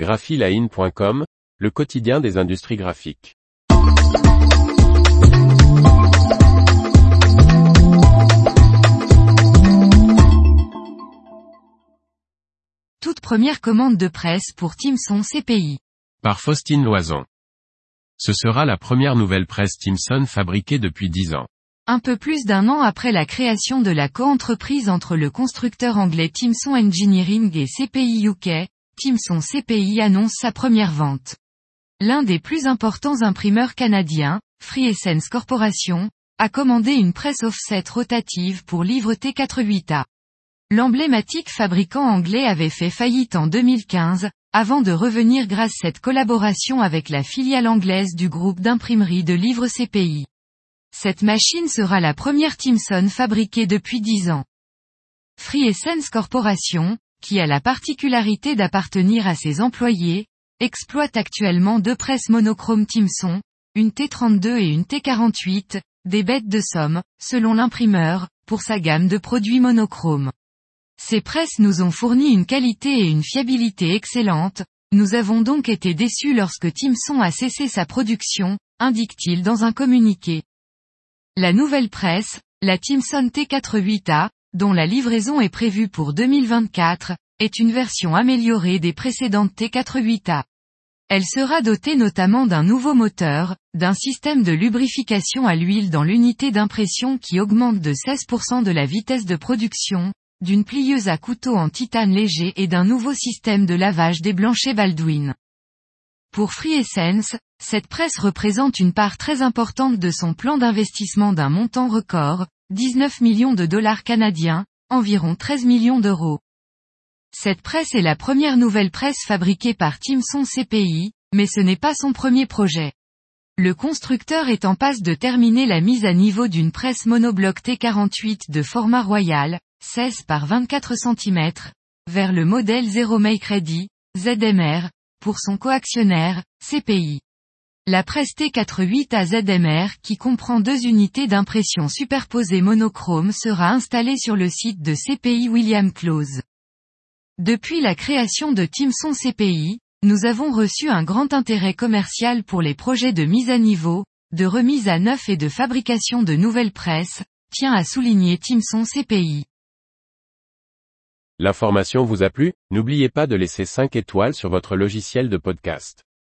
graphiline.com, le quotidien des industries graphiques. Toute première commande de presse pour Timson CPI. Par Faustine Loison. Ce sera la première nouvelle presse Timson fabriquée depuis 10 ans. Un peu plus d'un an après la création de la coentreprise entre le constructeur anglais Timson Engineering et CPI UK, Timson CPI annonce sa première vente. L'un des plus importants imprimeurs canadiens, Free Essence Corporation, a commandé une presse offset rotative pour livre T48A. L'emblématique fabricant anglais avait fait faillite en 2015, avant de revenir grâce cette collaboration avec la filiale anglaise du groupe d'imprimerie de livres CPI. Cette machine sera la première Timson fabriquée depuis 10 ans. Free Essence Corporation, qui a la particularité d'appartenir à ses employés, exploite actuellement deux presses monochromes Timson, une T32 et une T48, des bêtes de somme, selon l'imprimeur, pour sa gamme de produits monochromes. Ces presses nous ont fourni une qualité et une fiabilité excellentes, nous avons donc été déçus lorsque Timson a cessé sa production, indique-t-il dans un communiqué. La nouvelle presse, la Timson T48A, dont la livraison est prévue pour 2024, est une version améliorée des précédentes T48A. Elle sera dotée notamment d'un nouveau moteur, d'un système de lubrification à l'huile dans l'unité d'impression qui augmente de 16% de la vitesse de production, d'une plieuse à couteau en titane léger et d'un nouveau système de lavage des blanchets Baldwin. Pour Free Essence, cette presse représente une part très importante de son plan d'investissement d'un montant record, 19 millions de dollars canadiens, environ 13 millions d'euros. Cette presse est la première nouvelle presse fabriquée par Timson CPI, mais ce n'est pas son premier projet. Le constructeur est en passe de terminer la mise à niveau d'une presse monobloc T48 de format royal, 16 par 24 cm, vers le modèle Zero Make Ready, ZMR, pour son coactionnaire, CPI. La presse T48 à ZMR qui comprend deux unités d'impression superposées monochrome sera installée sur le site de CPI William Close. Depuis la création de Timson CPI, nous avons reçu un grand intérêt commercial pour les projets de mise à niveau, de remise à neuf et de fabrication de nouvelles presses, tient à souligner Timson CPI. L'information vous a plu? N'oubliez pas de laisser 5 étoiles sur votre logiciel de podcast.